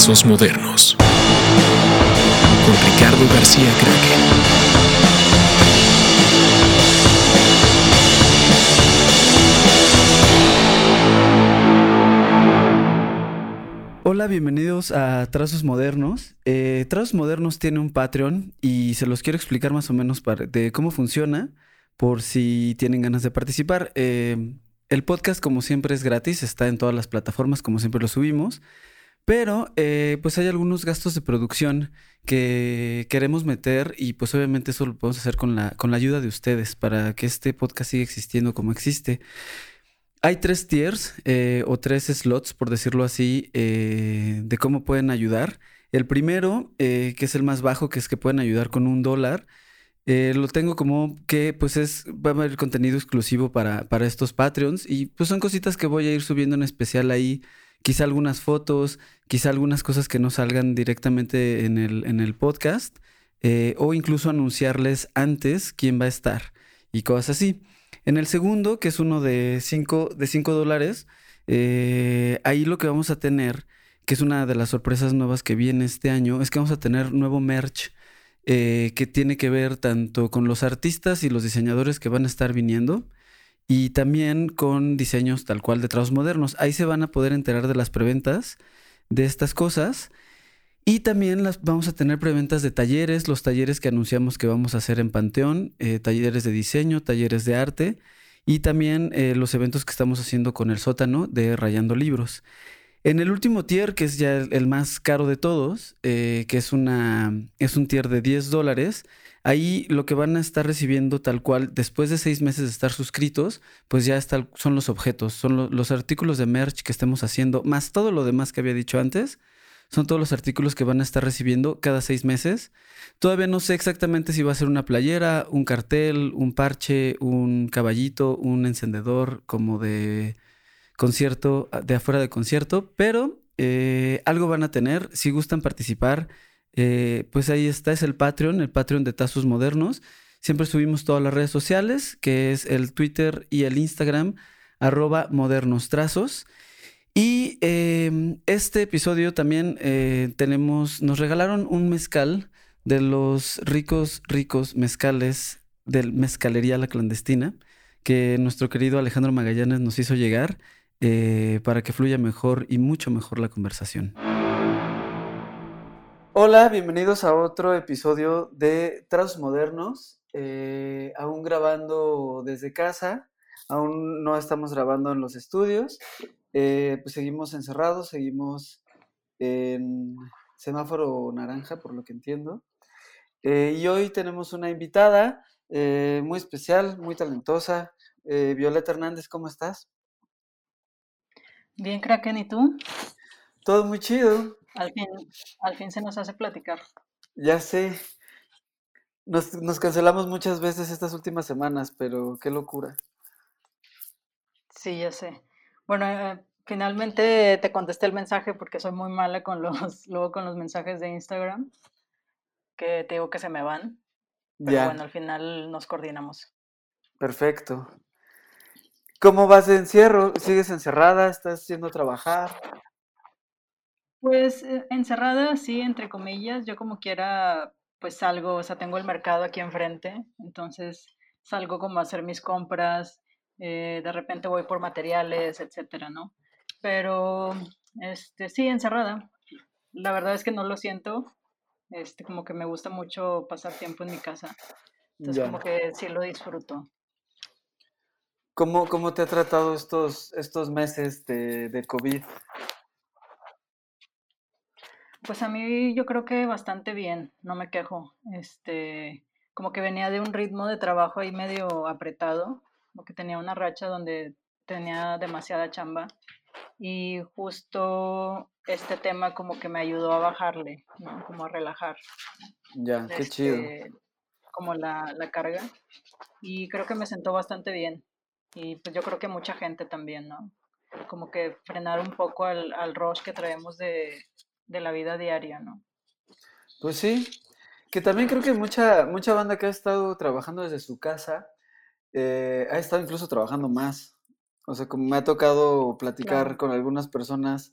Trazos Modernos con Ricardo García Kraken. Hola, bienvenidos a Trazos Modernos. Eh, Trazos Modernos tiene un Patreon y se los quiero explicar más o menos de cómo funciona por si tienen ganas de participar. Eh, el podcast, como siempre, es gratis, está en todas las plataformas, como siempre lo subimos. Pero eh, pues hay algunos gastos de producción que queremos meter y pues obviamente eso lo podemos hacer con la, con la ayuda de ustedes para que este podcast siga existiendo como existe. Hay tres tiers eh, o tres slots, por decirlo así, eh, de cómo pueden ayudar. El primero, que es el más bajo, que es que pueden ayudar con un dólar. lo tengo como que pues es, va a haber contenido exclusivo para, para estos Patreons y pues son cositas que voy a ir subiendo en especial ahí quizá algunas fotos, quizá algunas cosas que no salgan directamente en el, en el podcast, eh, o incluso anunciarles antes quién va a estar y cosas así. En el segundo, que es uno de 5 de cinco dólares, eh, ahí lo que vamos a tener, que es una de las sorpresas nuevas que viene este año, es que vamos a tener nuevo merch. Eh, que tiene que ver tanto con los artistas y los diseñadores que van a estar viniendo, y también con diseños tal cual de trabajos modernos. Ahí se van a poder enterar de las preventas de estas cosas. Y también las, vamos a tener preventas de talleres, los talleres que anunciamos que vamos a hacer en Panteón, eh, talleres de diseño, talleres de arte y también eh, los eventos que estamos haciendo con el sótano de Rayando Libros. En el último tier, que es ya el, más caro de todos, eh, que es, una, es un tier de 10 dólares, Ahí lo que van a estar recibiendo tal cual, después de seis meses de estar suscritos, pues ya son los objetos, son los artículos de merch que estemos haciendo, más todo lo demás que había dicho antes, son todos los artículos que van a estar recibiendo cada seis meses. Todavía no sé exactamente si va a ser una playera, un cartel, un parche, un caballito, un encendedor como de concierto, de afuera de concierto, pero eh, algo van a tener. Si gustan participar, eh, pues ahí está, es el Patreon, el Patreon de Tazos Modernos. Siempre subimos todas las redes sociales, que es el Twitter y el Instagram, arroba modernos trazos. Y em, este episodio también eh, tenemos, nos regalaron un mezcal de los ricos, ricos mezcales del Mezcalería La Clandestina, que nuestro querido Alejandro Magallanes nos hizo llegar eh, para que fluya mejor y mucho mejor la conversación. Hola, bienvenidos a otro episodio de Trazos Modernos. Eh, aún grabando desde casa, aún no estamos grabando en los estudios. Eh, pues seguimos encerrados, seguimos en semáforo naranja, por lo que entiendo. Y hoy tenemos una invitada muy especial, muy talentosa. Violeta Hernández, ¿cómo estás? Bien, Kraken, ¿y tú? Todo muy chido. Al fin, al fin se nos hace platicar. Ya sé. Nos, nos cancelamos muchas veces estas últimas semanas, pero qué locura. Sí, ya sé. Bueno, eh, finalmente te contesté el mensaje porque soy muy mala con los, luego con los mensajes de Instagram, que te digo que se me van. Pero bueno, al final nos coordinamos. Perfecto. ¿Cómo vas de encierro? ¿Sigues encerrada? ¿Estás yendo trabajar? Pues, eh, encerrada, sí, entre comillas, yo como quiera, pues salgo, o sea, tengo el mercado aquí enfrente, entonces salgo como a hacer mis compras, eh, de repente voy por materiales, etcétera, ¿no? Pero, este, sí, encerrada. La verdad es que no lo siento, este, como que me gusta mucho pasar tiempo en mi casa, entonces como que sí lo disfruto. ¿Cómo, cómo te ha tratado estos, estos meses de, de COVID? Pues a mí yo creo que bastante bien, no me quejo. Este, como que venía de un ritmo de trabajo ahí medio apretado, porque tenía una racha donde tenía demasiada chamba y justo este tema como que me ayudó a bajarle, ¿no? Como a relajar. Ya, qué chido. Este, como la, la carga y creo que me sentó bastante bien y pues yo creo que mucha gente también, ¿no? Como que frenar un poco al, al rush que traemos de, de la vida diaria, ¿no? Pues sí, que también creo que mucha, mucha banda que ha estado trabajando desde su casa eh, ha estado incluso trabajando más. O sea, como me ha tocado platicar con algunas personas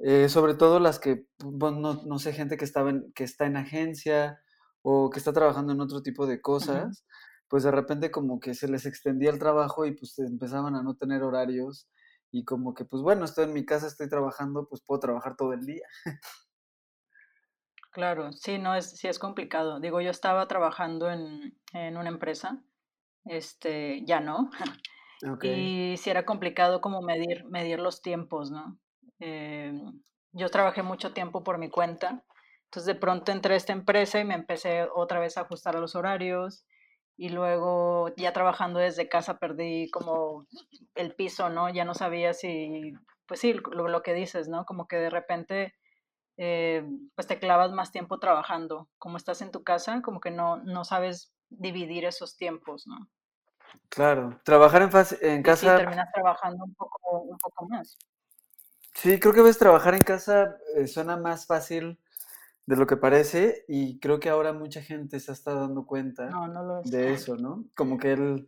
Eh, sobre todo las que, bueno, no, no sé, gente que, estaba en, que está en agencia o que está trabajando en otro tipo de cosas, pues de repente como que se les extendía el trabajo y pues empezaban a no tener horarios y como que pues bueno, estoy en mi casa, estoy trabajando, pues puedo trabajar todo el día. Claro, sí, no es, sí es complicado. Digo, yo estaba trabajando en, en una empresa, este, ya no, y sí era complicado como medir, medir los tiempos, ¿no? Em, yo trabajé mucho tiempo por mi cuenta, entonces de pronto entré a esta empresa y me empecé otra vez a ajustar a los horarios y luego ya trabajando desde casa perdí como el piso, ¿no? Ya no sabía si, pues sí, lo, lo que dices, ¿no? Como que de repente eh, pues te clavas más tiempo trabajando. Como estás en tu casa, como que no, no sabes dividir esos tiempos, ¿no? claro. Trabajar en, en Y sí, casa, terminas trabajando un poco, un poco más. sí, creo que a veces trabajar en casa eh, suena más fácil de lo que parece y creo que ahora mucha gente se está dando cuenta No, no es. de eso, ¿no? Como que el,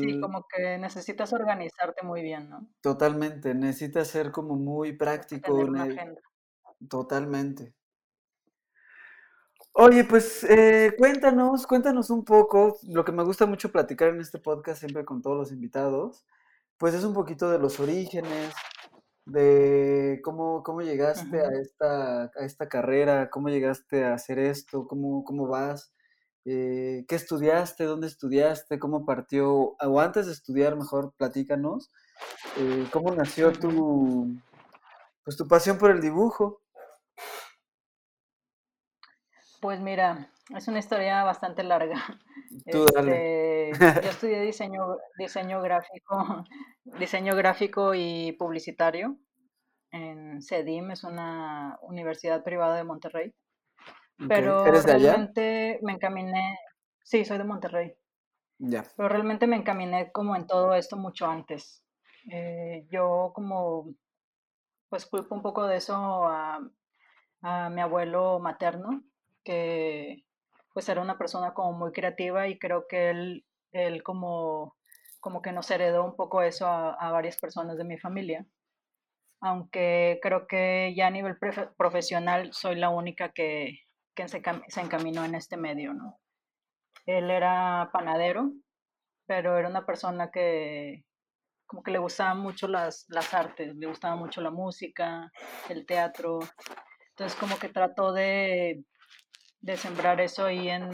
Sí, como que necesitas organizarte muy bien, ¿no? totalmente necesita ser como muy práctico, Tener una agenda. totalmente. Oye, pues eh, cuéntanos, cuéntanos un poco, lo que me gusta mucho platicar en este podcast siempre con todos los invitados, pues es un poquito de los orígenes, de cómo, cómo llegaste a esta, a esta carrera, cómo llegaste a hacer esto, cómo, cómo vas, eh, qué estudiaste, dónde estudiaste, cómo partió, o antes de estudiar, mejor platícanos, eh, cómo nació tu, pues tu pasión por el dibujo. Pues mira, es una historia bastante larga. Tú dale. Este, yo estudié diseño, diseño gráfico, diseño gráfico y publicitario en CEDIM, es una universidad privada de Monterrey. Pero ¿eres de allá? realmente me encaminé, sí, soy de Monterrey, Ya. pero realmente me encaminé como en todo esto mucho antes. Eh, yo como, pues culpo un poco de eso a, a mi abuelo materno, que pues era una persona como muy creativa y creo que él, él como, como que nos heredó un poco eso a, a varias personas de mi familia. Aunque creo que ya a nivel profesional soy la única que, que se, se encaminó en este medio, ¿no? Él era panadero, pero era una persona que como que le gustaban mucho las, las artes, le gustaba mucho la música, el teatro. Entonces como que trató de, de sembrar eso ahí en,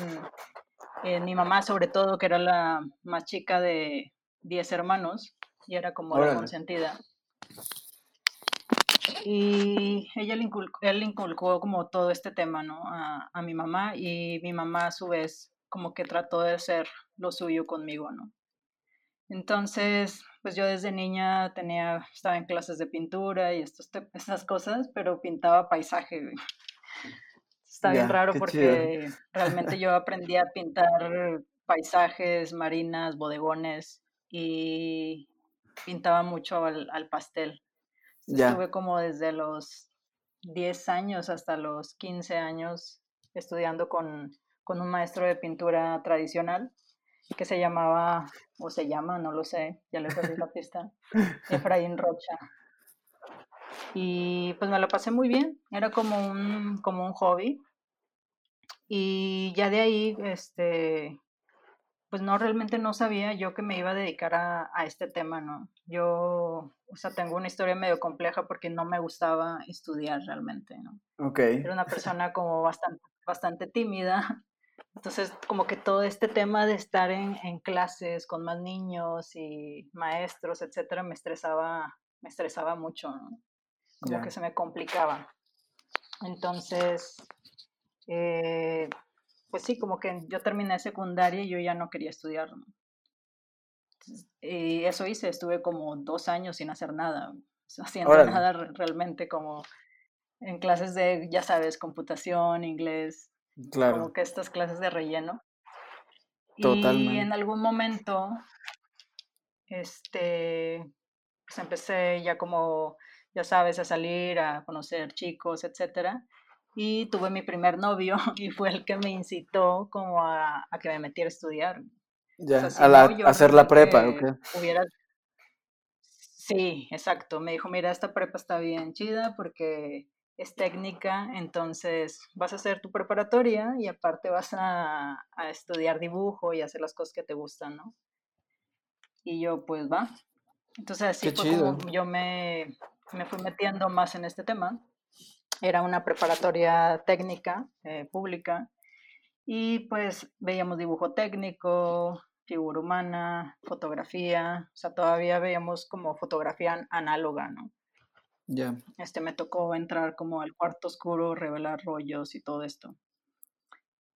en mi mamá, sobre todo, que era la más chica de 10 hermanos y era como la consentida. Y ella le inculcó, él le inculcó como todo este tema, ¿no? A, a mi mamá y mi mamá a su vez como que trató de hacer lo suyo conmigo, ¿no? Entonces, pues yo desde niña tenía, estaba en clases de pintura y estas cosas, pero pintaba paisaje, Está bien raro chido. porque realmente yo aprendí a pintar paisajes, marinas, bodegones y pintaba mucho al, al pastel. Estuve como desde los 10 años hasta los 15 años estudiando con, con un maestro de pintura tradicional que se llamaba, o se llama, no lo sé, ya le perdí la pista, Efraín Rocha. Y pues me lo pasé muy bien, era como un, como un hobby. Y ya de ahí, este, pues no, realmente no sabía yo que me iba a dedicar a, a este tema, ¿no? Yo, o sea, tengo una historia medio compleja porque no me gustaba estudiar realmente, ¿no? ok, Era una persona como bastante, bastante tímida. Entonces, como que todo este tema de estar en, en clases con más niños y maestros, etcétera, me estresaba, me estresaba mucho, ¿no? Como que se me complicaba. Entonces, eh, pues sí, como que yo terminé secundaria y yo ya no quería estudiar. Y eso hice, estuve como dos años sin hacer nada, haciendo órale, nada re- realmente como en clases de, ya sabes, computación, inglés, como claro, que estas clases de relleno. Y en totalmente. algún momento, este, pues empecé ya como, ya sabes, a salir, a conocer chicos, etcétera. Y tuve mi primer novio y fue el que me incitó como a, a que me metiera a estudiar. O sea, Ya, si a la, no, hacer la prepa, hubiera, Sí, exacto. Me dijo, mira, esta prepa está bien chida porque es técnica, entonces vas a hacer tu preparatoria y aparte vas a, a estudiar dibujo y hacer las cosas que te gustan, ¿no? Y yo, pues va. Entonces así Qué fue chido. como yo me, me fui metiendo más en este tema. Era una preparatoria técnica, eh, pública, y pues veíamos dibujo técnico, figura humana, fotografía, o sea, todavía veíamos como fotografía an- análoga, ¿no? Ya. Este me tocó entrar como al cuarto oscuro, revelar rollos y todo esto.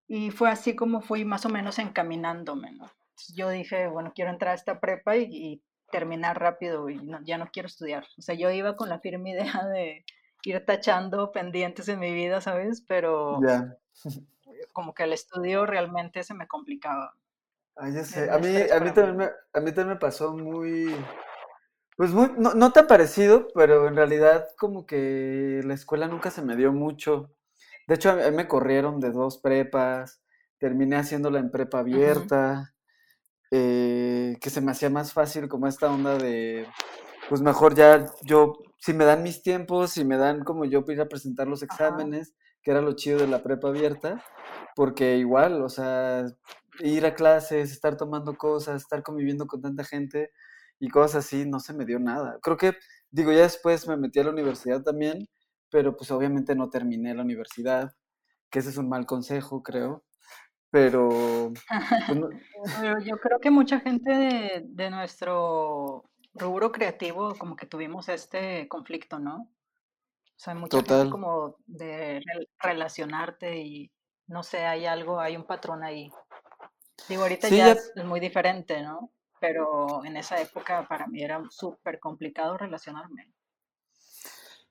Y fue así como fui más o menos encaminándome, ¿no? Entonces, Yo dije, bueno, quiero entrar a esta prepa y, y terminar rápido y no- ya no quiero estudiar. O sea, yo iba con la firme idea de ir tachando pendientes en mi vida, ¿sabes? Pero Ya. como que el estudio realmente se me complicaba. Ah, ya sé. A mí, a también me, a mí también me pasó muy, pues muy, no, no tan parecido, pero en realidad como que la escuela nunca se me dio mucho. De hecho, a mí me corrieron de dos prepas, terminé haciéndola en prepa abierta, eh, que se me hacía más fácil como esta onda de, pues mejor ya yo, si me dan mis tiempos, si me dan como yo ir a presentar los Ajá. exámenes, que era lo chido de la prepa abierta, porque igual, o sea, ir a clases, estar tomando cosas, estar conviviendo con tanta gente y cosas así, no se me dio nada. Creo que, digo, ya después me metí a la universidad también, pero pues obviamente no terminé la universidad, que ese es un mal consejo, creo, pero pues no- Pero yo creo que mucha gente de, de nuestro rubro creativo como que tuvimos este conflicto, ¿no? O sea, mucha gente como de rel- relacionarte y no sé, hay algo, hay un patrón ahí. Digo, ahorita Sí, ya es muy diferente, ¿no? Pero en esa época para mí era súper complicado relacionarme.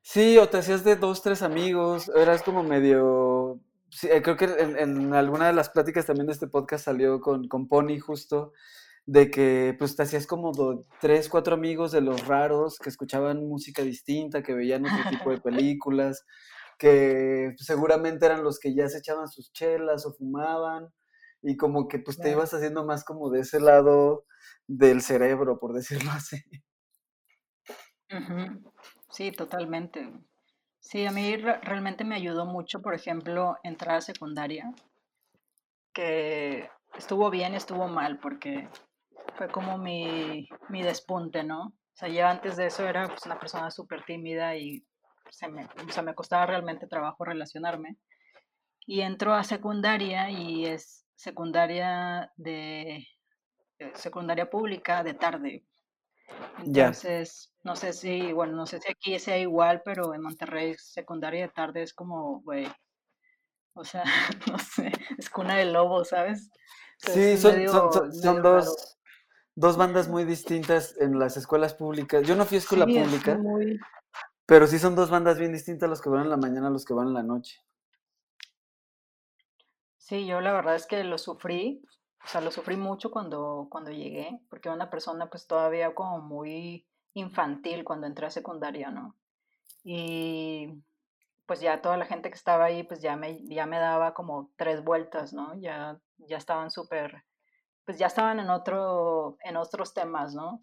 Sí, o te hacías de dos, tres amigos, eras como medio... sí, eh, creo que en, en alguna de las pláticas también de este podcast salió con, con Pony justo, de que pues te hacías como do- tres, cuatro amigos de los raros que escuchaban música distinta, que veían otro tipo de películas, que seguramente eran los que ya se echaban sus chelas o fumaban, y como que pues te ibas haciendo más como de ese lado del cerebro, por decirlo así. Sí, totalmente. Sí, a mí re- realmente me ayudó mucho, por ejemplo, entrar a secundaria, que estuvo bien, estuvo mal, porque fue como mi, mi despunte, ¿no? O sea, yo antes de eso era pues, una persona súper tímida y se me, o sea, me costaba realmente trabajo relacionarme. Y entro a secundaria y es secundaria de eh, secundaria pública de tarde. Ya. Entonces, no sé si, bueno, no sé si aquí sea igual, pero en Monterrey secundaria de tarde es como, güey, o sea, no sé, es cuna de lobos, ¿sabes? Entonces Sí, son, son, medio, son, son medio raro. dos, dos bandas muy distintas en las escuelas públicas. Yo no fui a escuela Sí, es pública, muy, pero sí son dos bandas bien distintas los que van en la mañana a los que van en la noche. sí, yo la verdad es que lo sufrí, o sea, lo sufrí mucho cuando, cuando llegué, porque era una persona pues todavía como muy infantil cuando entré a secundaria, ¿no? Y pues ya toda la gente que estaba ahí, pues ya me, ya me daba como tres vueltas, ¿no? Ya, ya estaban súper, pues ya estaban en otro, en otros temas, ¿no?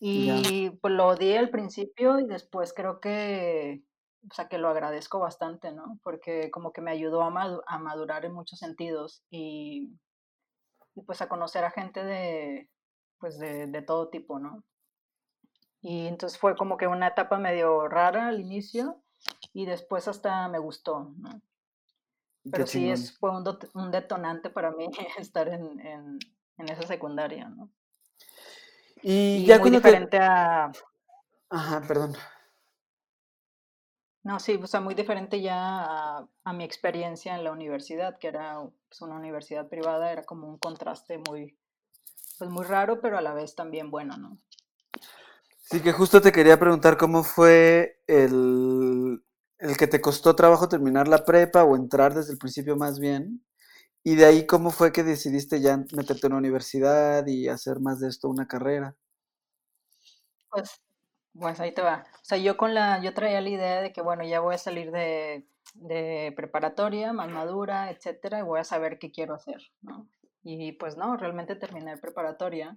Ya. Y pues lo odié al principio y después creo que, o sea, que lo agradezco bastante, ¿no? Porque como que me ayudó a, madu- a madurar en muchos sentidos y, y pues a conocer a gente de, pues de, de todo tipo, ¿no? Y entonces fue como que una etapa medio rara al inicio y después hasta me gustó, ¿no? Qué Pero sí chingón. es, fue un, un detonante para mí estar en, en, en esa secundaria, ¿no? Y Y ya muy te... diferente a, Ajá, perdón. No, sí, o sea, muy diferente ya a, a mi experiencia en la universidad, que era pues, una universidad privada, era como un contraste muy, pues muy raro, pero a la vez también bueno, ¿no? Sí, que justo te quería preguntar cómo fue el, el que te costó trabajo terminar la prepa o entrar desde el principio más bien. Y de ahí cómo fue que decidiste ya meterte en la universidad y hacer más de esto una carrera. Pues, pues ahí te va. O sea, yo con la, yo traía la idea de que, bueno, ya voy a salir de, de preparatoria, más madura, etcétera, y voy a saber qué quiero hacer, ¿no? Y pues no, realmente terminé preparatoria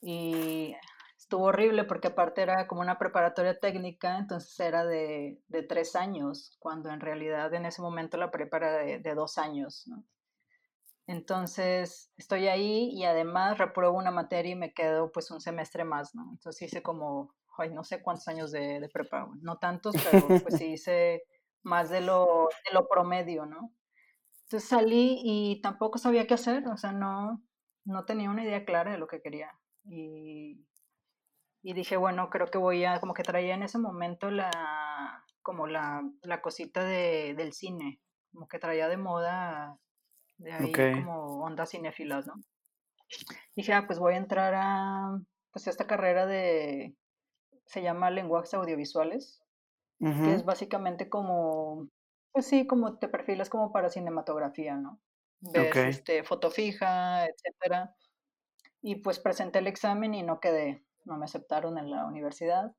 y estuvo horrible porque aparte era como una preparatoria técnica, entonces era de, de tres años, cuando en realidad en ese momento la prepara de, de dos años, ¿no? Entonces estoy ahí y además repruebo una materia y me quedo pues un semestre más, ¿no? Entonces hice como, ay, no sé cuántos años de, de prepa, no tantos, pero pues sí hice más de lo, de lo promedio, ¿no? Entonces salí y tampoco sabía qué hacer, o sea, no, no tenía una idea clara de lo que quería. Y, y dije, bueno, creo que voy a, como que traía en ese momento la, como la, la cosita de, del cine, como que traía de moda de ahí como ondas cinéfilas, ¿no? Dije, ah, pues voy a entrar a pues esta carrera de, se llama lenguajes audiovisuales, que es básicamente como, pues sí, como te perfilas como para cinematografía, ¿no? Ves este, foto fija, etcétera. Y pues presenté el examen y no quedé, no me aceptaron en la universidad.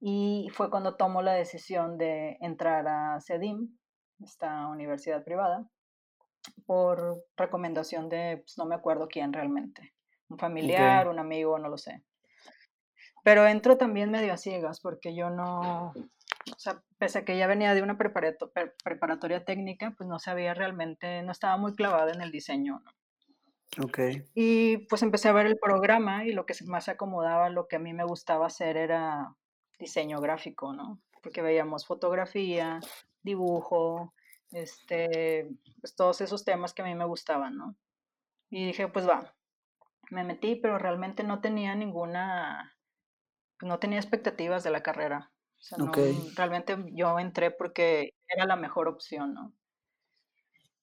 Y fue cuando tomo la decisión de entrar a CEDIM, esta universidad privada por recomendación de, pues, no me acuerdo quién realmente, un familiar, un amigo, no lo sé. Pero entro también medio a ciegas porque yo no, o sea, pese a que ya venía de una preparatoria técnica, pues no sabía realmente, no estaba muy clavada en el diseño. ¿no? Ok. Y pues empecé a ver el programa y lo que más se acomodaba, lo que a mí me gustaba hacer era diseño gráfico, ¿no? Porque veíamos fotografía, dibujo, este, pues todos esos temas que a mí me gustaban, ¿no? Y dije, pues va, me metí, pero realmente no tenía ninguna, no tenía expectativas de la carrera. O sea, no, realmente yo entré porque era la mejor opción, ¿no?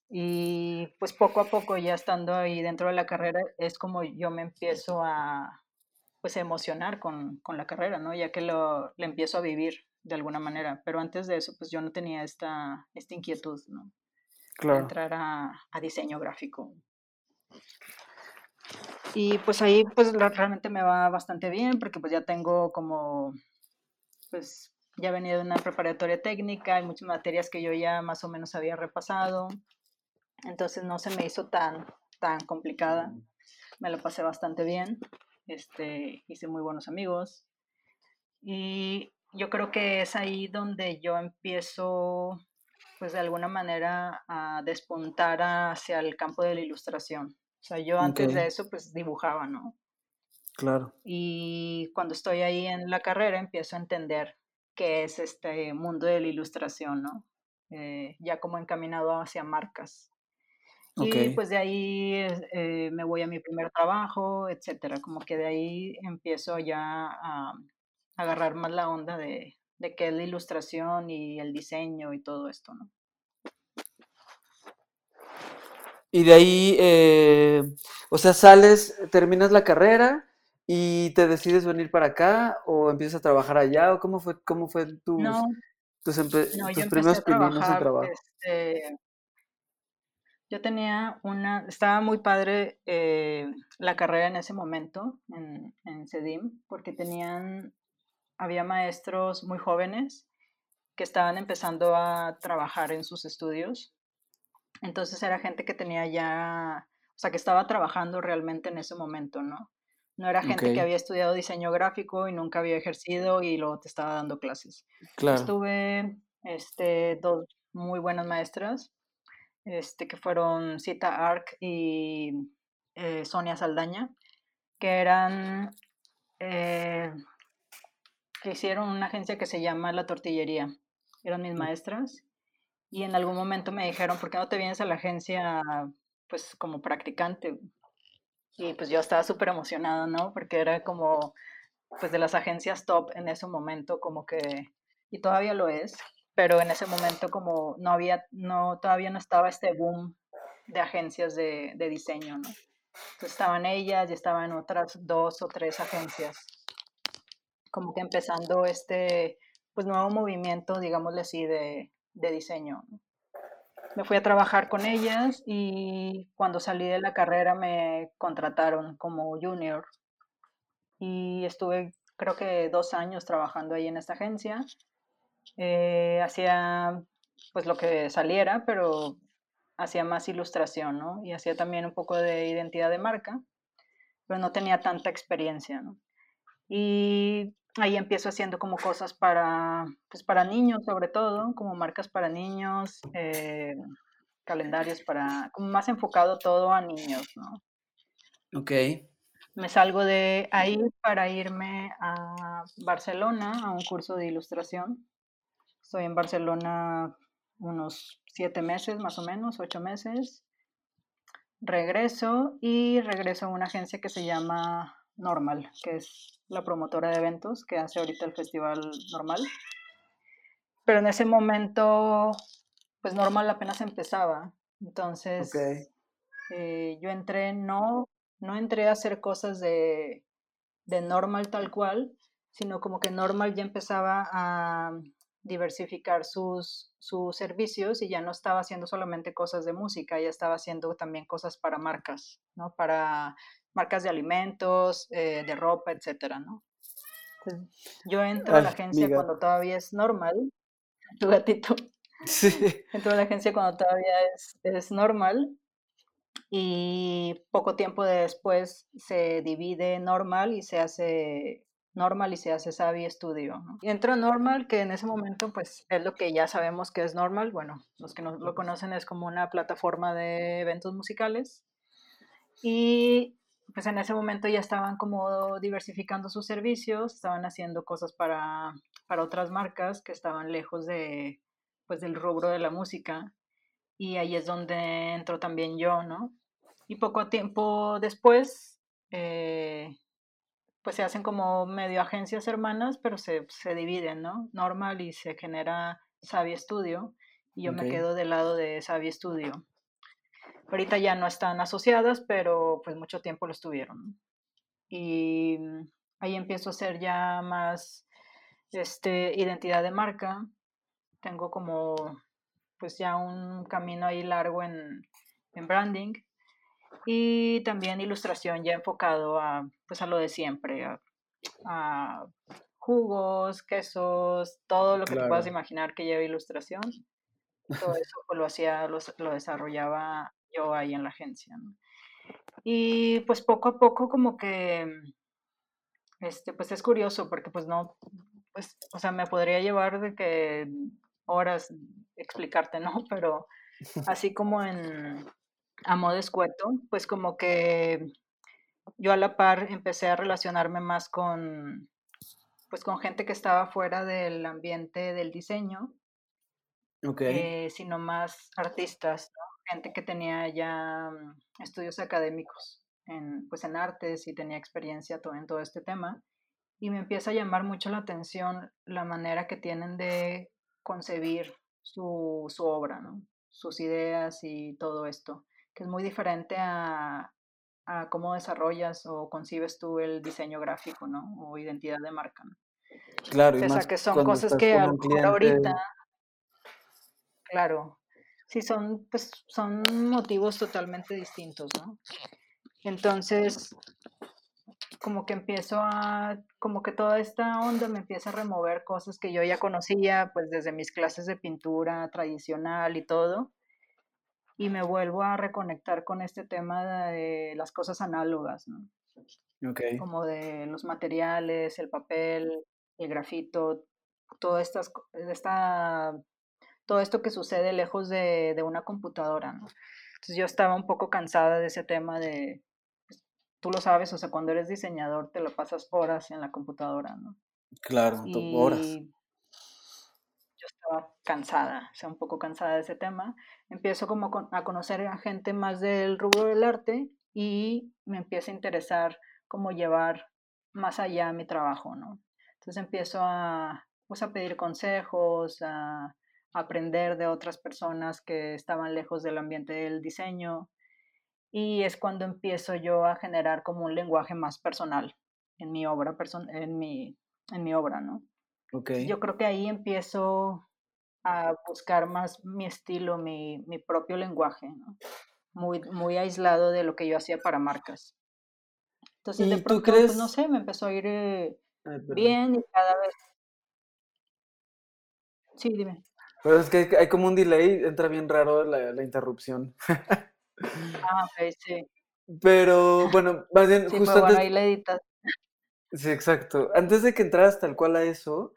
Y pues poco a poco ya estando ahí dentro de la carrera es como yo me empiezo a pues emocionar con, con la carrera, ¿no? Ya que lo, le empiezo a vivir de alguna manera, pero antes de eso, pues yo no tenía esta, esta inquietud, ¿no? Claro. entrar a, a, diseño gráfico. Y pues ahí, pues realmente me va bastante bien, porque pues ya tengo como, pues ya venía de una preparatoria técnica, hay muchas materias que yo ya más o menos había repasado, entonces no se me hizo tan, tan complicada, me lo pasé bastante bien, este, hice muy buenos amigos, y yo creo que es ahí donde yo empiezo, pues de alguna manera, a despuntar hacia el campo de la ilustración. O sea, yo antes de eso, pues dibujaba, ¿no? Claro. Y cuando estoy ahí en la carrera, empiezo a entender qué es este mundo de la ilustración, ¿no? Eh, ya como encaminado hacia marcas. Y pues de ahí eh, me voy a mi primer trabajo, etcétera. Como que de ahí empiezo ya a, agarrar más la onda de, de qué es la ilustración y el diseño y todo esto, ¿no? Y de ahí, eh, o sea, sales, terminas la carrera y te decides venir para acá o empiezas a trabajar allá o cómo fue, cómo fue tus, tus, primeros pininos en trabajo. Este, yo tenía una, estaba muy padre eh, la carrera en ese momento en, en CEDIM porque tenían había maestros muy jóvenes que estaban empezando a trabajar en sus estudios. Entonces era gente que tenía ya, o sea, que estaba trabajando realmente en ese momento, ¿no? No era gente que había estudiado diseño gráfico y nunca había ejercido y luego te estaba dando clases. Claro. Estuve este, dos muy buenas maestras, este, que fueron Cita Arc y eh, Sonia Saldaña, que eran eh, que hicieron una agencia que se llama La Tortillería. Eran mis maestras y en algún momento me dijeron, ¿por qué no te vienes a la agencia pues como practicante? Y pues yo estaba súper emocionada, ¿no? Porque era como pues de las agencias top en ese momento, como que, y todavía lo es, pero en ese momento como no había, no, todavía no estaba este boom de agencias de, de diseño, ¿no? Entonces estaban ellas y estaban otras dos o tres agencias como que empezando este pues nuevo movimiento, digámosle así, de, de diseño. Me fui a trabajar con ellas y cuando salí de la carrera me contrataron como junior y estuve creo que dos años trabajando ahí en esta agencia. Eh, hacía pues lo que saliera, pero hacía más ilustración, ¿no? Y hacía también un poco de identidad de marca, pero no tenía tanta experiencia, ¿no? Y ahí empiezo haciendo como cosas para, pues para niños sobre todo, como marcas para niños, eh, calendarios para, como más enfocado todo a niños, ¿no? Ok. Me salgo de ahí para irme a Barcelona a un curso de ilustración. Estoy en Barcelona unos siete meses más o menos, ocho meses. Regreso y regreso a una agencia que se llama Normal, que es la promotora de eventos que hace ahorita el festival Normal. Pero en ese momento, pues Normal apenas empezaba. Entonces, eh, yo entré, no, no entré a hacer cosas de, de Normal tal cual, sino como que Normal ya empezaba a diversificar sus, sus servicios y ya no estaba haciendo solamente cosas de música, ya estaba haciendo también cosas para marcas, ¿no? Para marcas de alimentos, eh, de ropa, etcétera, ¿no? yo entro a la agencia cuando todavía es normal, tu gatito. Sí. Entro a la agencia cuando todavía es, es normal y poco tiempo después se divide normal y se hace normal y se hace Savvy Studio. ¿no? Y normal, que en ese momento pues es lo que ya sabemos que es normal. Bueno, los que no lo conocen es como una plataforma de eventos musicales. Y pues en ese momento ya estaban como diversificando sus servicios, estaban haciendo cosas para, para otras marcas que estaban lejos de, pues, del rubro de la música. Y ahí es donde entró también yo, ¿no? Y poco tiempo después, eh, pues se hacen como medio agencias hermanas, pero se, se dividen, ¿no? Normal y se genera Savvy Studio. Y yo me quedo del lado de Savvy Studio. Ahorita ya no están asociadas, pero pues mucho tiempo lo estuvieron. Y mm, ahí empiezo a hacer ya más este, identidad de marca. Tengo como pues ya un camino ahí largo en, en branding y también ilustración ya enfocado a, pues a lo de siempre, a, jugos, quesos, todo lo que te puedas imaginar que lleva ilustración. Todo eso pues, lo hacía, lo, lo desarrollaba yo ahí en la agencia. Y pues poco a poco como que, este, pues es curioso porque pues no, pues, o sea, me podría llevar de que horas explicarte, ¿no? Pero así como en, a modo escueto, pues como que yo a la par empecé a relacionarme más con, pues con gente que estaba fuera del ambiente del diseño, okay. Eh, sino más artistas, ¿no? Gente que tenía ya mm, estudios académicos en, pues en artes y tenía experiencia todo, en todo este tema. Y me empieza a llamar mucho la atención la manera que tienen de concebir su, su obra, ¿no? sus ideas y todo esto, que es muy diferente a, a, cómo desarrollas o concibes tú el diseño gráfico, ¿no? O identidad de marca, ¿no? Claro, y o sea, que son cosas que ahorita, claro, Sí, son, pues, son motivos totalmente distintos, ¿no? Entonces, como que empiezo a, como que toda esta onda me empieza a remover cosas que yo ya conocía, pues desde mis clases de pintura tradicional y todo, y me vuelvo a reconectar con este tema de las cosas análogas, ¿no? Okay. Como de los materiales, el papel, el grafito, toda estas, esta todo esto que sucede lejos de, una computadora, ¿no? Entonces yo estaba un poco cansada de ese tema de, pues, tú lo sabes, o sea, cuando eres diseñador te lo pasas horas en la computadora, ¿no? Claro, horas. Yo estaba cansada, o sea, un poco cansada de ese tema. Empiezo como a conocer a gente más del rubro del arte y me empieza a interesar cómo llevar más allá mi trabajo, ¿no? Entonces empiezo a, pues, a pedir consejos, a aprender de otras personas que estaban lejos del ambiente del diseño. Y es cuando empiezo yo a generar como un lenguaje más personal en mi obra, en mi, en mi obra, ¿no? Okay. Yo creo que ahí empiezo a buscar más mi estilo, mi, mi propio lenguaje, ¿no? Muy, muy aislado de lo que yo hacía para marcas. Entonces, de pronto, pues, no sé, me empezó a ir eh, bien y cada vez... Sí, dime. Pero es que hay como un delay, entra bien raro la, la interrupción. ah, ok, sí. Pero bueno, más bien, justo antes, ahí Sí, exacto. Antes de que entraras tal cual a eso,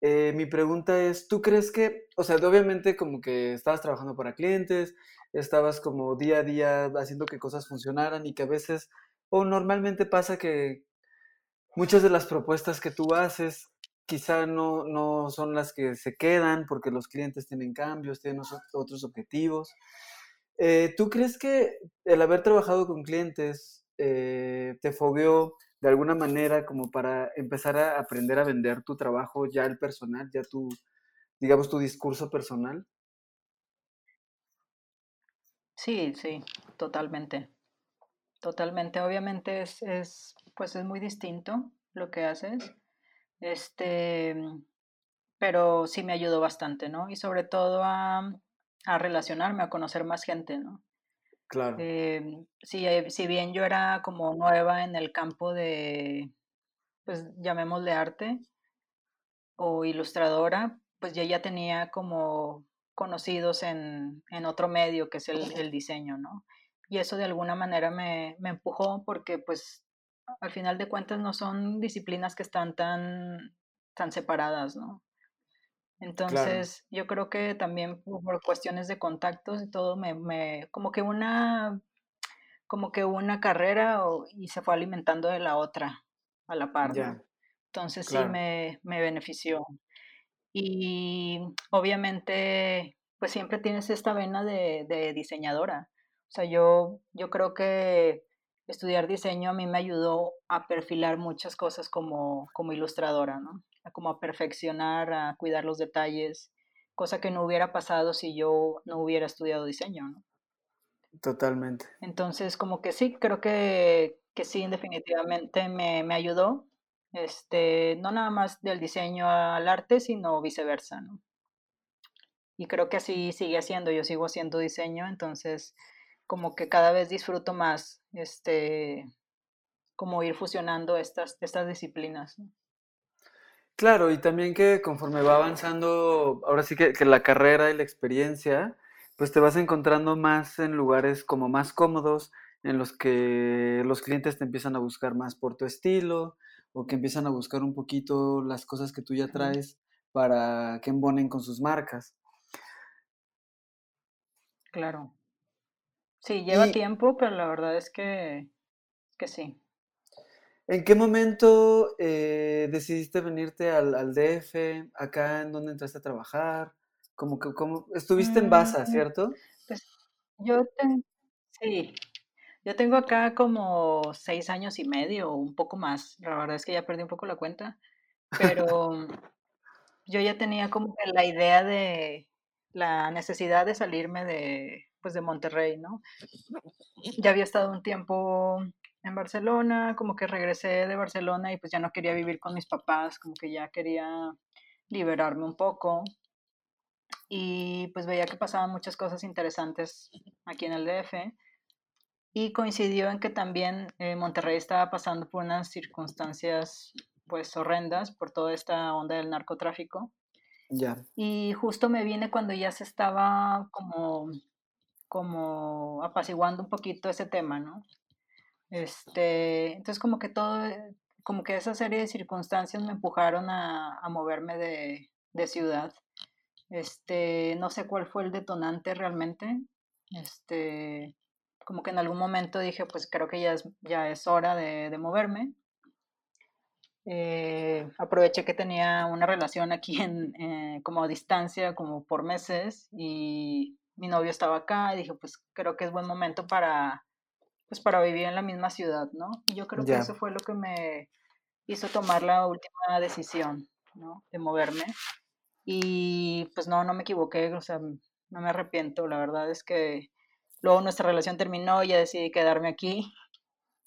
eh, mi pregunta es, ¿tú crees que, o sea, obviamente como que estabas trabajando para clientes, estabas como día a día haciendo que cosas funcionaran y que a veces, o normalmente pasa que muchas de las propuestas que tú haces quizá no, no son las que se quedan porque los clientes tienen cambios, tienen otros objetivos. Eh, ¿Tú crees que el haber trabajado con clientes eh, te fogueó de alguna manera como para empezar a aprender a vender tu trabajo ya el personal, ya tu, digamos, tu discurso personal? Sí, sí, totalmente. Totalmente. Obviamente es, es, pues es muy distinto lo que haces. Este, pero sí me ayudó bastante, ¿no? Y sobre todo a, a relacionarme, a conocer más gente, ¿no? Claro. Eh, si, eh, si bien yo era como nueva en el campo de, pues llamémosle arte o ilustradora, pues yo ya tenía como conocidos en, en otro medio que es el, el, diseño, ¿no? Y eso de alguna manera me, me empujó porque pues al final de cuentas no son disciplinas que están tan, tan separadas, ¿no? Entonces, yo creo que también por cuestiones de contactos y todo, me, me como que una, como que una carrera y se fue alimentando de la otra a la par, Entonces sí me, me benefició. Y obviamente, pues siempre tienes esta vena de, de diseñadora. O sea, yo, yo creo que estudiar diseño a mí me ayudó a perfilar muchas cosas como, como ilustradora, ¿no? como a perfeccionar, a cuidar los detalles, cosa que no hubiera pasado si yo no hubiera estudiado diseño, ¿no? Totalmente. Entonces, como que sí, creo que, que sí, definitivamente me, me, ayudó, este, no nada más del diseño al arte, sino viceversa, ¿no? Y creo que así sigue haciendo, yo sigo haciendo diseño, entonces como que cada vez disfruto más, este, como ir fusionando estas, estas disciplinas. ¿no? Claro, y también que conforme va avanzando, ahora sí que, que, la carrera y la experiencia, pues te vas encontrando más en lugares como más cómodos, en los que los clientes te empiezan a buscar más por tu estilo, o que empiezan a buscar un poquito las cosas que tú ya traes para que embonen con sus marcas. Claro. Sí, lleva y, tiempo, pero la verdad es que, que sí. ¿En qué momento eh, decidiste venirte al, al, DF? ¿Acá en dónde entraste a trabajar? Como que, como, estuviste en Baza, Mm, ¿cierto? Pues yo tengo, sí, yo tengo acá como seis años y medio o un poco más. La verdad es que ya perdí un poco la cuenta, pero yo ya tenía como que la idea de la necesidad de salirme de, pues de Monterrey, ¿no? Ya había estado un tiempo en Barcelona, como que regresé de Barcelona y pues ya no quería vivir con mis papás, como que ya quería liberarme un poco. Y pues veía que pasaban muchas cosas interesantes aquí en el DF. Y coincidió en que también eh, Monterrey estaba pasando por unas circunstancias pues horrendas por toda esta onda del narcotráfico. Ya. Y justo me vine cuando ya se estaba como, como apaciguando un poquito ese tema, ¿no? Este, entonces como que todo, como que esa serie de circunstancias me empujaron a, a moverme de, de, ciudad. Este, no sé cuál fue el detonante realmente. Este, como que en algún momento dije, pues creo que ya es, ya es hora de, de moverme. Eh, aproveché que tenía una relación aquí en, eh, como a distancia, como por meses, y mi novio estaba acá, y dije, pues creo que es buen momento para, pues para vivir en la misma ciudad, ¿no? Y yo creo Ya. que eso fue lo que me hizo tomar la última decisión, ¿no? De moverme. Y pues no, no me equivoqué, o sea, no me arrepiento, la verdad es que luego nuestra relación terminó y ya decidí quedarme aquí,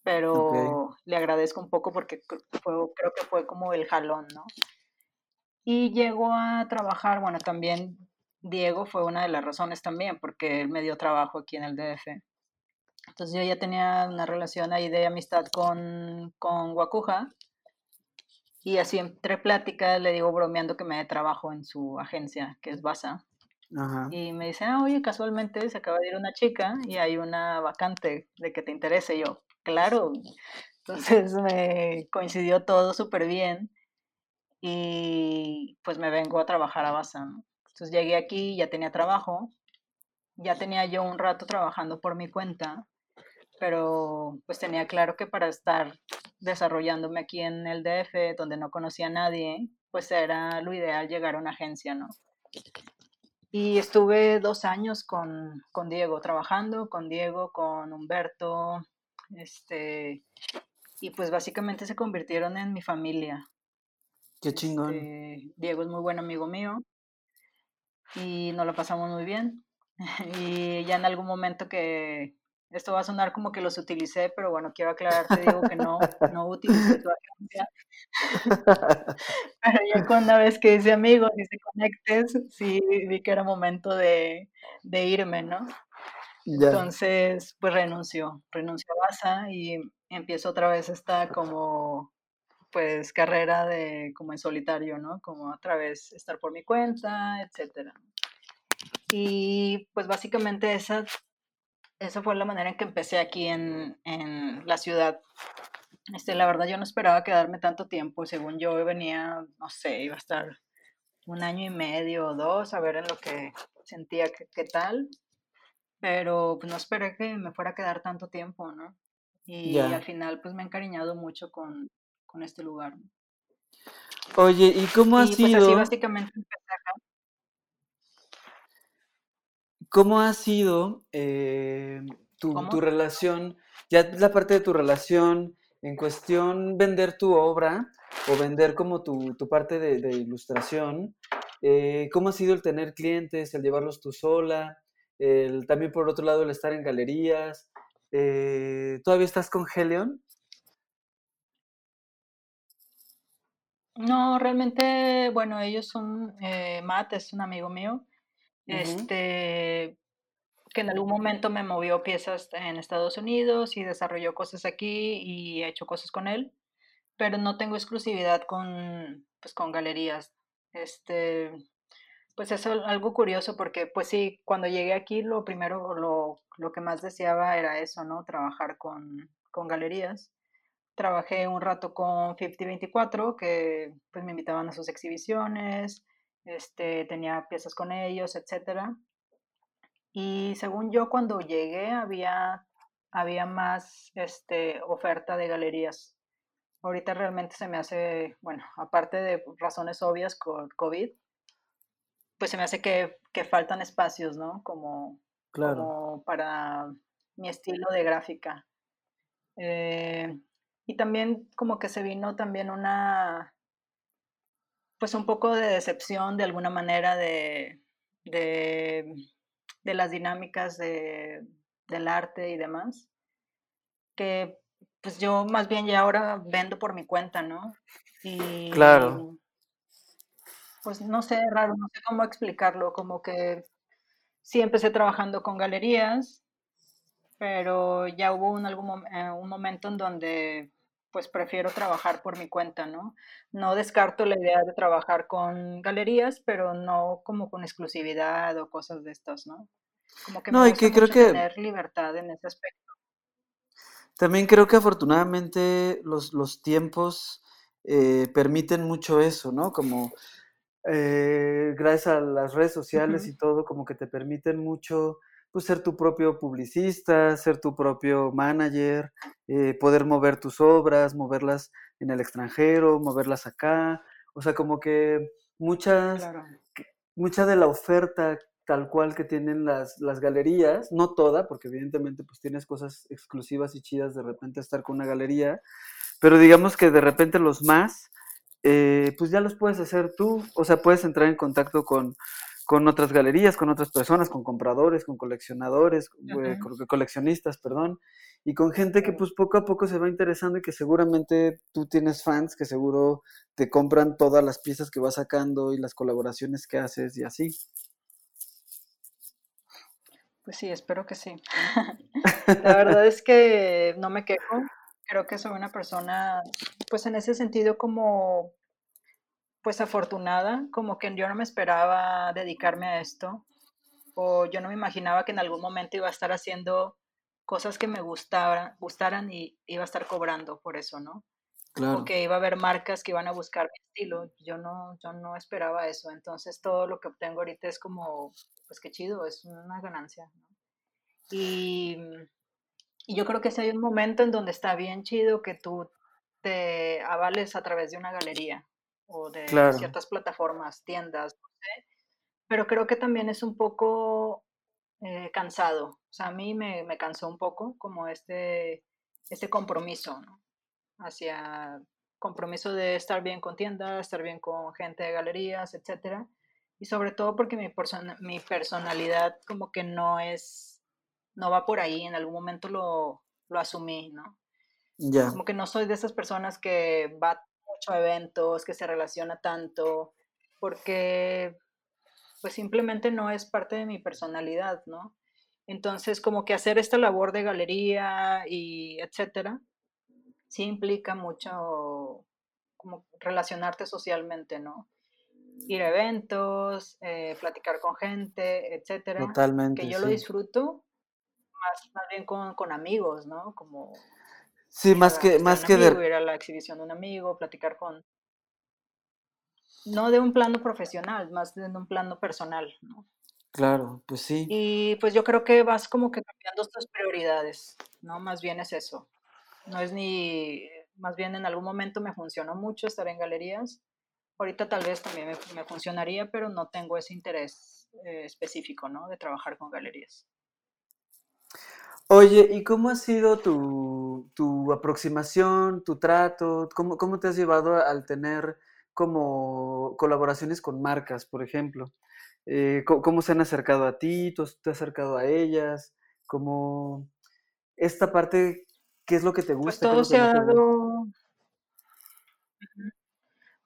pero le agradezco un poco porque fue- creo que fue como el jalón, ¿no? Y llegó a trabajar, bueno, también Diego fue una de las razones también, porque él me dio trabajo aquí en el DF. Entonces yo ya tenía una relación ahí de amistad con, con Guacuja y así entre pláticas le digo bromeando que me dé trabajo en su agencia, que es Baza. Ajá. Y me dice, ah, oye, casualmente se acaba de ir una chica y hay una vacante de que te interese. Y yo, claro, Entonces me coincidió todo súper bien y pues me vengo a trabajar a Baza. Entonces llegué aquí, ya tenía trabajo, ya tenía yo un rato trabajando por mi cuenta, pero pues tenía claro que para estar desarrollándome aquí en el DF, donde no conocía a nadie, pues era lo ideal llegar a una agencia, ¿no? Y estuve dos años con, con Diego, trabajando con Diego, con Humberto, este, y pues básicamente se convirtieron en mi familia. Qué chingón. Este, Diego es muy buen amigo mío y nos lo pasamos muy bien. Y ya en algún momento que esto va a sonar como que los utilicé, pero bueno, quiero aclararte, digo que no, no utilicé tu agencia. pero ya con una vez que hice amigos y se conectes, sí vi que era momento de, de irme, ¿no? Entonces, pues renunció, renunció a Baza y empiezo otra vez esta como, pues, carrera de, como en solitario, ¿no? Como otra vez estar por mi cuenta, etcétera. Y pues básicamente esa, esa fue la manera en que empecé aquí en, en la ciudad. Este, la verdad yo no esperaba quedarme tanto tiempo, según yo venía, no sé, iba a estar un año y medio o dos a ver en lo que sentía que, qué tal pero pues no esperé que me fuera a quedar tanto tiempo, ¿no? Y al final pues me he encariñado mucho con, con este lugar. Oye, ¿y cómo ha sido? Pues así básicamente ¿Cómo ha sido eh, tu, tu, relación, ya la parte de tu relación en cuestión vender tu obra o vender como tu, tu parte de, de ilustración? Eh, ¿Cómo ha sido el tener clientes, el llevarlos tú sola? también por otro lado el estar en galerías. Eh, ¿Todavía estás con Helion? No, realmente, bueno, ellos son, eh, Matt es un amigo mío, este, que en algún momento me movió piezas en Estados Unidos y desarrolló cosas aquí y he hecho cosas con él, pero no tengo exclusividad con, pues, con galerías. Este, pues es algo curioso porque pues sí, cuando llegué aquí lo primero, lo, lo que más deseaba era eso, ¿no? Trabajar con, con galerías. Trabajé un rato con 5024, que pues me invitaban a sus exhibiciones, este, tenía piezas con ellos, etc. Y según yo, cuando llegué había, había más este, oferta de galerías. Ahorita realmente se me hace, bueno, aparte de razones obvias con COVID, pues se me hace que, faltan espacios, ¿no? Como, como, para mi estilo de gráfica. Eh, y también como que se vino también una, pues un poco de decepción de alguna manera de, de, las dinámicas de, del arte y demás, que pues yo más bien ya ahora vendo por mi cuenta, ¿no? Y, claro pues no sé, raro, no sé cómo explicarlo, como que sí empecé trabajando con galerías, pero ya hubo un, algún, eh, un momento en donde pues prefiero trabajar por mi cuenta, ¿no? No descarto la idea de trabajar con galerías, pero no como con exclusividad o cosas de estas, ¿no? Como que me gusta que creo que tener libertad en ese aspecto. También creo que afortunadamente los, los tiempos eh, permiten mucho eso, ¿no? Como eh, gracias a las redes sociales y todo, como que te permiten mucho pues, ser tu propio publicista, ser tu propio manager, eh, poder mover tus obras, moverlas en el extranjero, moverlas acá. O sea, como que muchas, mucha de la oferta tal cual que tienen las, las galerías, no toda, porque evidentemente pues tienes cosas exclusivas y chidas de repente estar con una galería, pero digamos que de repente los más eh, pues ya los puedes hacer tú. O sea, puedes entrar en contacto con, con otras galerías, con otras personas, con compradores, con coleccionadores, coleccionistas, perdón, y con gente que pues poco a poco se va interesando y que seguramente tú tienes fans que seguro te compran todas las piezas que vas sacando y las colaboraciones que haces y así. Pues sí, espero que sí. La verdad es que no me quejo creo que soy una persona, pues en ese sentido como, pues afortunada, como que yo no me esperaba dedicarme a esto, o yo no me imaginaba que en algún momento iba a estar haciendo cosas que me gustaran, gustaran y iba a estar cobrando por eso, ¿no? Claro. O que iba a haber marcas que iban a buscar mi estilo. Yo no, yo no esperaba eso. Entonces todo lo que obtengo ahorita es como, pues qué chido, es una ganancia. ¿no? Y, y yo creo que si hay un momento en donde está bien chido que tú te avales a través de una galería o de Claro. ciertas plataformas, tiendas, no sé. Pero creo que también es un poco eh, cansado. O sea, a mí me, me cansó un poco como este, este compromiso, ¿no? Hacia compromiso de estar bien con tiendas, estar bien con gente de galerías, etcétera. Y sobre todo porque mi, persona- mi personalidad como que no es, no va por ahí. En algún momento lo, lo asumí, ¿no? Ya. Como que no soy de esas personas que va mucho a eventos, que se relaciona tanto, porque pues simplemente no es parte de mi personalidad, ¿no? Entonces, como que hacer esta labor de galería y etcétera, sí implica mucho como relacionarte socialmente, ¿no? Ir a eventos, eh, platicar con gente, etcétera, Totalmente, que yo lo disfruto más, más bien con, con amigos, ¿no? Como Sí, más que, más que amigo, de... ir a la exhibición de un amigo, platicar con, no de un plano profesional, más de un plano personal, ¿no? Claro, pues sí. Y pues yo creo que vas como que cambiando tus prioridades, ¿no? Más bien es eso. No es ni, más bien en algún momento me funcionó mucho estar en galerías. Ahorita tal vez también me, me funcionaría, pero no tengo ese interés eh, específico, ¿no? De trabajar con galerías. Oye, ¿y cómo ha sido tu, tu aproximación, tu trato? ¿Cómo, cómo te has llevado al tener como colaboraciones con marcas, por ejemplo? Eh, ¿cómo, cómo se han acercado a ti? ¿Tú has- te has acercado a ellas? ¿Cómo esta parte, qué es lo que te Pues gusta, qué es todo se ha dado,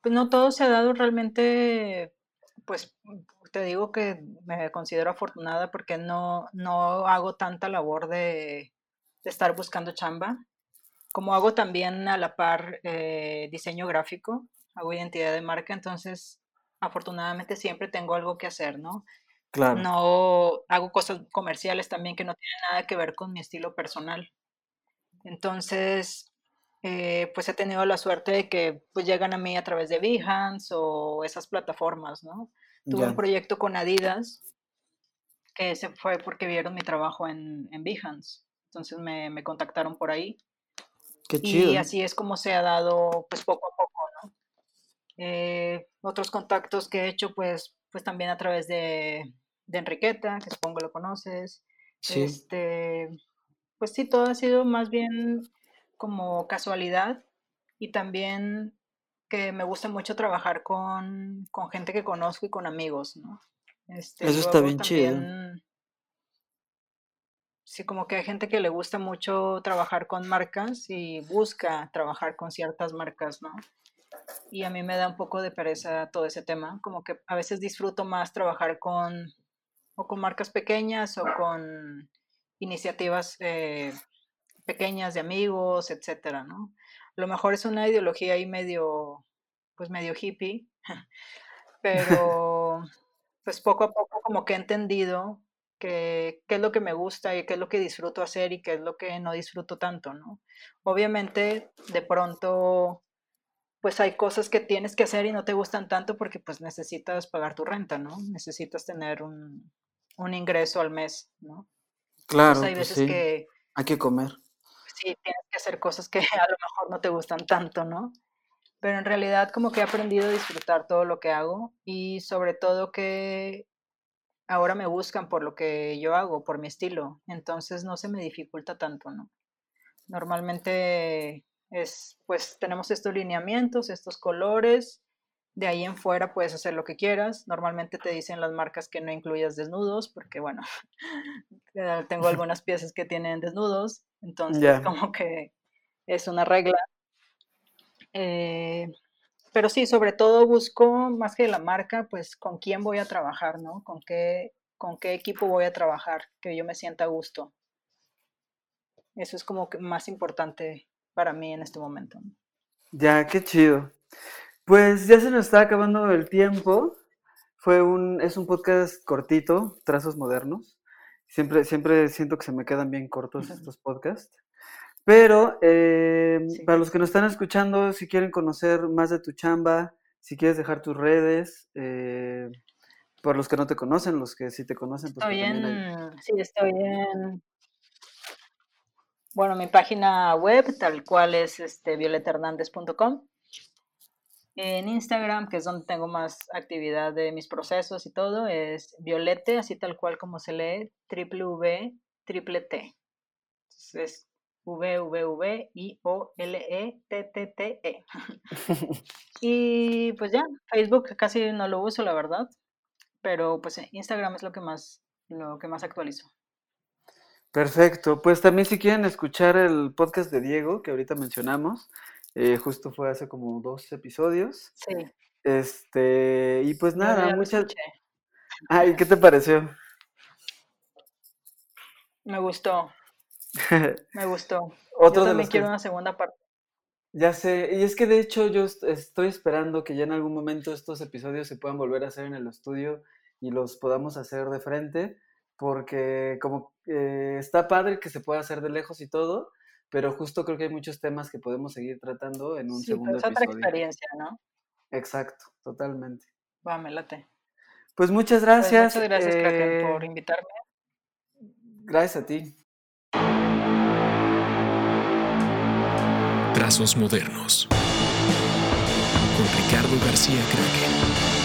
pues no todo se ha dado realmente, pues te digo que me considero afortunada porque no, no hago tanta labor de, de estar buscando chamba. Como hago también a la par eh, diseño gráfico, hago identidad de marca, entonces afortunadamente siempre tengo algo que hacer, ¿no? Claro, No hago cosas comerciales también que no tienen nada que ver con mi estilo personal. Entonces, eh, pues he tenido la suerte de que pues llegan a mí a través de Behance o esas plataformas, ¿no? Tuve un proyecto con Adidas que se fue porque vieron mi trabajo en, en Behance. Entonces me, me contactaron por ahí qué y chido. así es como se ha dado pues poco a poco, ¿no? Eh, otros contactos que he hecho pues, pues también a través de, de Enriqueta, que supongo lo conoces. Sí, Este, pues sí, todo ha sido más bien como casualidad y también que me gusta mucho trabajar con, con gente que conozco y con amigos, ¿no? Este, eso está bien chido. sí, como que hay gente que le gusta mucho trabajar con marcas y busca trabajar con ciertas marcas, ¿no? Y a mí me da un poco de pereza todo ese tema, como que a veces disfruto más trabajar con o con marcas pequeñas o con iniciativas eh, pequeñas de amigos, etcétera, ¿no? A lo mejor es una ideología ahí medio, pues medio hippie, pero pues poco a poco como que he entendido que, qué es lo que me gusta y qué es lo que disfruto hacer y qué es lo que no disfruto tanto, ¿no? Obviamente, de pronto, pues hay cosas que tienes que hacer y no te gustan tanto porque pues necesitas pagar tu renta, ¿no? Necesitas tener un, un ingreso al mes, ¿no? Entonces Claro, hay pues veces sí, que hay que comer. Sí tienes que hacer cosas que a lo mejor no te gustan tanto, ¿no? Pero en realidad como que he aprendido a disfrutar todo lo que hago y sobre todo que ahora me buscan por lo que yo hago, por mi estilo. Entonces no se me dificulta tanto, ¿no? Normalmente es, pues tenemos estos lineamientos, estos colores, de ahí en fuera puedes hacer lo que quieras. Normalmente te dicen las marcas que no incluyas desnudos, porque bueno, tengo algunas piezas que tienen desnudos, entonces como que es una regla. Eh, pero sí, sobre todo busco más que la marca, pues con quién voy a trabajar, ¿no? Con qué, con qué equipo voy a trabajar, que yo me sienta a gusto. Eso es como que más importante para mí en este momento. ya, qué chido. Pues ya se nos está acabando el tiempo. Fue un, es un podcast cortito, Trazos Modernos. Siempre, siempre siento que se me quedan bien cortos estos podcasts. Pero eh, para los que nos están escuchando, si quieren conocer más de tu chamba, si quieres dejar tus redes, eh, por los que no te conocen, los que sí te conocen, pues estoy en, sí, estoy en, bueno, mi página web, tal cual es este, violetahernandez.com. En Instagram, que es donde tengo más actividad de mis procesos y todo, es violete, así tal cual como se lee, triple V, triple T. Entonces, V, V, V, I, O, L, E, T, T, T, E. y pues ya, Facebook casi no lo uso, la verdad. Pero pues Instagram es lo que más, lo que más actualizo. Perfecto. Pues también si quieren escuchar el podcast de Diego, que ahorita mencionamos, eh, justo fue hace como dos episodios. Sí. Este, y pues nada, muchas. Ay, ¿qué te pareció? Me gustó. Me gustó. Otro yo también quiero una segunda parte. Ya sé, y es que de hecho yo estoy esperando que ya en algún momento estos episodios se puedan volver a hacer en el estudio y los podamos hacer de frente, porque como eh, está padre que se pueda hacer de lejos y todo, pero justo creo que hay muchos temas que podemos seguir tratando en un sí, segundo es otra experiencia, ¿no? Exacto, totalmente. Va, me late. Pues muchas pues gracias. muchas gracias, eh... por invitarme. Gracias a ti. Trazos modernos. Con Ricardo García Kraken.